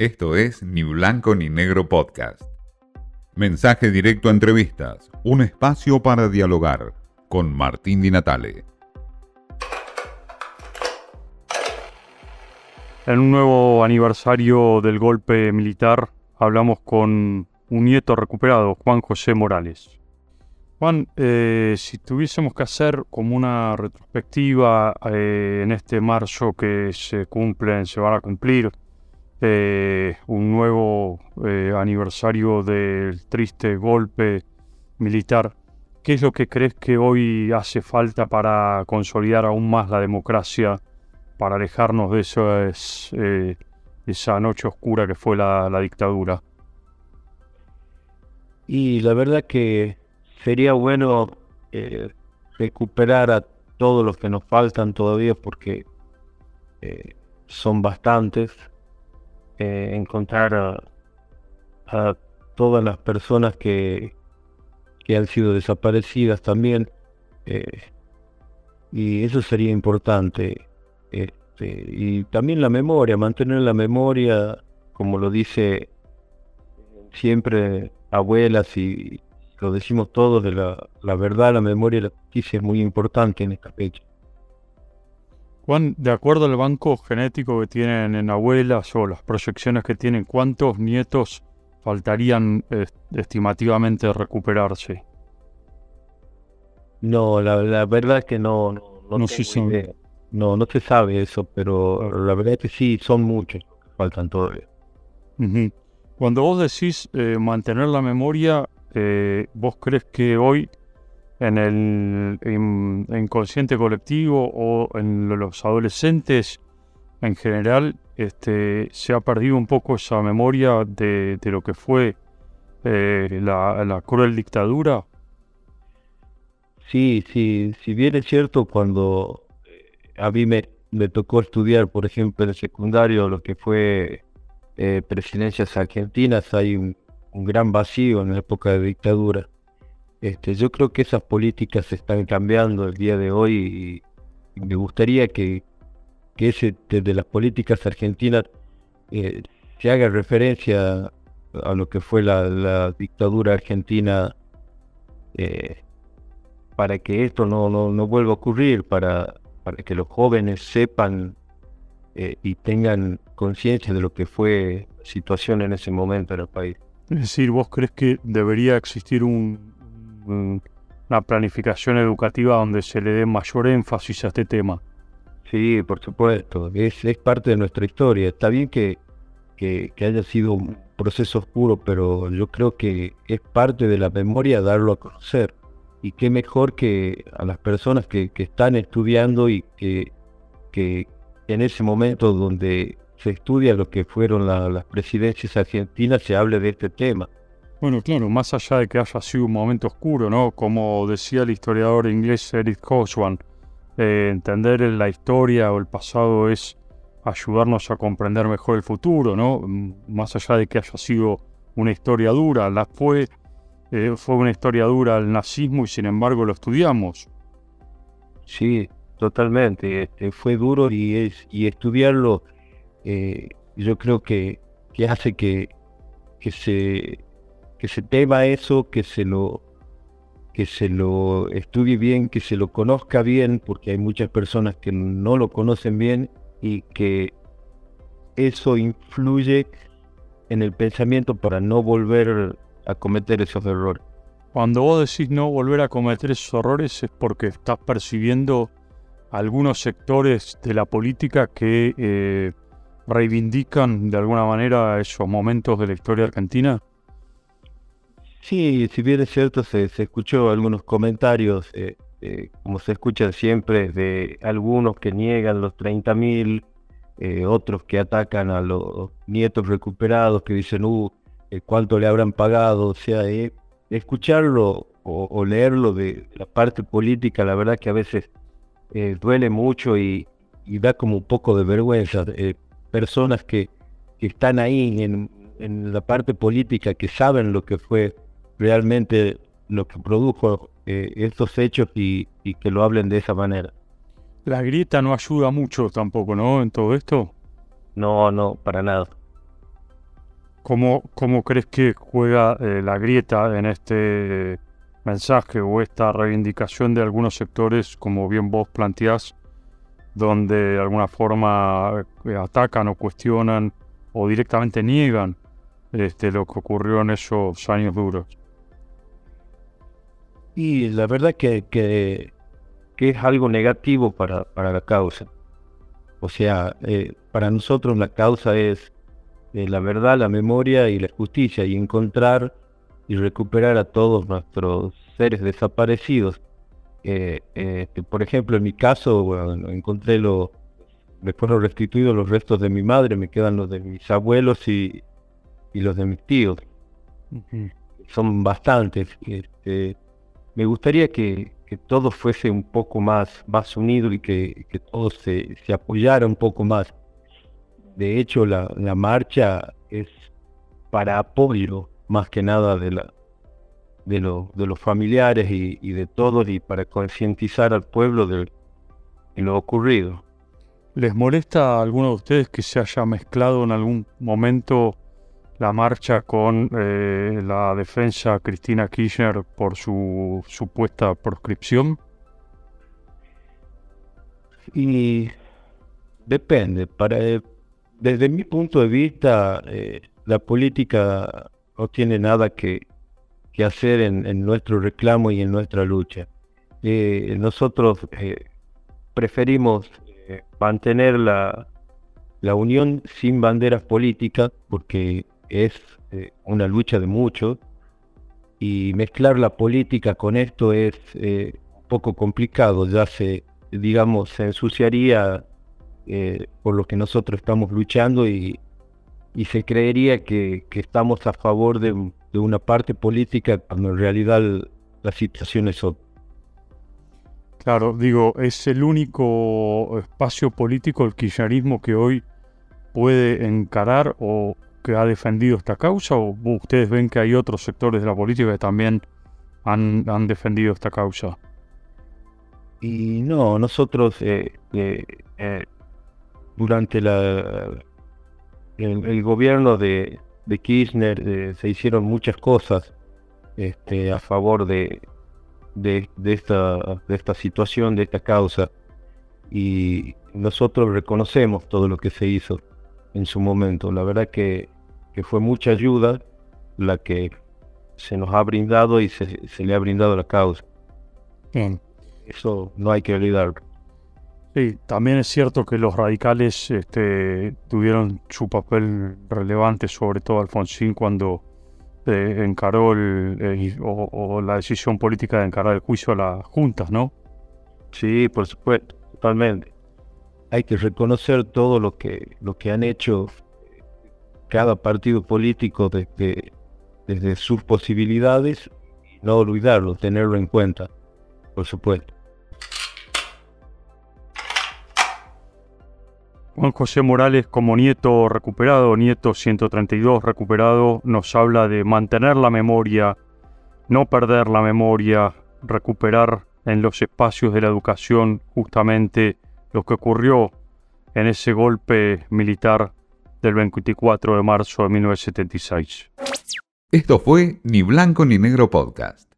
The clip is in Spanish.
Esto es Ni Blanco ni Negro Podcast. Mensaje directo a entrevistas, un espacio para dialogar con Martín Di Natale. En un nuevo aniversario del golpe militar hablamos con un nieto recuperado, Juan José Morales. Juan, eh, si tuviésemos que hacer como una retrospectiva eh, en este marzo que se cumplen, se van a cumplir eh, un nuevo aniversario del triste golpe militar, ¿qué es lo que crees que hoy hace falta para consolidar aún más la democracia, para alejarnos de esa noche oscura que fue la dictadura? Y la verdad que sería bueno eh, recuperar a todos los que nos faltan todavía porque eh, son bastantes. Eh, encontrar a, todas las personas que, que han sido desaparecidas también. y eso sería importante. Este, y también la memoria, mantener la memoria, como lo dice siempre abuelas y, lo decimos todos, de la, la verdad, la memoria y la justicia es muy importante en esta fecha. Juan, de acuerdo al banco genético que tienen en abuelas o las proyecciones que tienen, ¿cuántos nietos faltarían estimativamente recuperarse? No, la, verdad es que no, no, no, se no, no se sabe eso, pero la verdad es que sí, son muchos que faltan todavía. Cuando vos decís eh, mantener la memoria, eh, ¿vos crees que hoy en el inconsciente colectivo o en los adolescentes en general este, se ha perdido un poco esa memoria de, lo que fue eh, la, cruel dictadura? Sí, sí, si bien es cierto, cuando a mí me, me tocó estudiar, por ejemplo, en el secundario, lo que fue eh, presidencias argentinas hay un, gran vacío en la época de dictadura. Este, yo creo que esas políticas se están cambiando el día de hoy y, me gustaría que, ese, desde las políticas argentinas eh, se haga referencia a lo que fue la, dictadura argentina eh, para que esto no, vuelva a ocurrir, para, que los jóvenes sepan eh, y tengan conciencia de lo que fue situación en ese momento en el país. Es decir, ¿vos crees que debería existir un, una planificación educativa donde se le dé mayor énfasis a este tema? Sí, por supuesto, es, parte de nuestra historia. Está bien que, que, haya sido un proceso oscuro, pero yo creo que es parte de la memoria darlo a conocer. Y qué mejor que a las personas que, que están estudiando y que, que, en ese momento donde se estudia lo que fueron las presidencias argentinas, se hable de este tema. Bueno, claro, más allá de que haya sido un momento oscuro, ¿no? Como decía el historiador inglés Eric Coswan, eh, entender la historia o el pasado es ayudarnos a comprender mejor el futuro, ¿no? Mm, más allá de que haya sido una historia dura, la fue, eh, fue una historia dura el nazismo y sin embargo lo estudiamos. Sí, Totalmente, este, fue duro y, es, y estudiarlo eh, yo creo que, hace que, se, que se tema eso, que se, lo, que se lo estudie bien, que se lo conozca bien, porque hay muchas personas que no lo conocen bien y que eso influye en el pensamiento para no volver a cometer esos errores. Cuando vos decís no volver a cometer esos errores es porque estás percibiendo algunos sectores de la política que eh, reivindican de alguna manera esos momentos de la historia argentina? Sí, si bien es cierto, se, escuchó algunos comentarios, eh, eh, como se escuchan siempre, de algunos que niegan los 30.000, eh, otros que atacan a los nietos recuperados, que dicen, uh, cuánto le habrán pagado. O sea, escucharlo o, leerlo de la parte política, la verdad que a veces eh, duele mucho y, da como un poco de vergüenza. Eh, personas que, están ahí en, la parte política, que saben lo que fue realmente lo que produjo eh, estos hechos y, que lo hablen de esa manera. La grieta no ayuda mucho tampoco, ¿no? En todo esto. No, no, para nada. ¿Cómo, cómo crees que juega eh, la grieta en este mensaje o esta reivindicación de algunos sectores, como bien vos planteás, donde de alguna forma eh, atacan o cuestionan o directamente niegan este, lo que ocurrió en esos años duros? Y la verdad que, que, es algo negativo para, para, la causa. O sea, eh, para nosotros la causa es eh, la verdad, la memoria y la justicia y encontrar y recuperar a todos nuestros seres desaparecidos. Eh, por ejemplo, en mi caso, bueno, encontré los, me fueron restituidos los restos de mi madre, me quedan los de mis abuelos y, y los de mis tíos. Son bastantes. Este, me gustaría que, que, todo fuese un poco más, más unido y que, que todo se, se, apoyara un poco más. De hecho, la, marcha es para apoyo más que nada de, los familiares y, y, de todos y para concientizar al pueblo de, de lo ocurrido. ¿Les molesta a alguno de ustedes que se haya mezclado en algún momento la marcha con eh, la defensa Cristina Kirchner por su supuesta proscripción? Y depende. Para, eh, desde mi punto de vista, eh, la política no tiene nada que, que hacer en, en, nuestro reclamo y en nuestra lucha. nosotros preferimos mantener la, la unión sin banderas políticas porque es eh, una lucha de muchos y mezclar la política con esto es eh, poco complicado, ya se, digamos, se ensuciaría eh, por lo que nosotros estamos luchando y, y se creería que, que, estamos a favor de, de, una parte política cuando en realidad la situación es otra. Claro, digo, es el único espacio político, el kirchnerismo, que hoy puede encarar o que ha defendido esta causa o ustedes ven que hay otros sectores de la política que también han, han defendido esta causa? Y no, nosotros eh, eh, eh, durante la, el, gobierno de, de Kirchner se hicieron muchas cosas este, a favor de, de, de, esta, de esta situación, de esta causa. Y nosotros reconocemos todo lo que se hizo en su momento. La verdad que, que fue mucha ayuda la que se nos ha brindado y se, se le ha brindado la causa. Bien. Eso no hay que olvidar. Sí, también es cierto que los radicales este, tuvieron su papel relevante, sobre todo Alfonsín, cuando eh, encaró el, o, o, la decisión política de encarar el juicio a las juntas, ¿no? Sí, por supuesto, totalmente hay que reconocer todo lo que, lo que han hecho cada partido político desde, desde sus posibilidades y no olvidarlo, tenerlo en cuenta, por supuesto. Juan José Morales, como nieto recuperado, nieto 132 recuperado, nos habla de mantener la memoria, no perder la memoria, recuperar en los espacios de la educación justamente lo que ocurrió en ese golpe militar del 24 de marzo de 1976. Esto fue Ni Blanco ni Negro Podcast.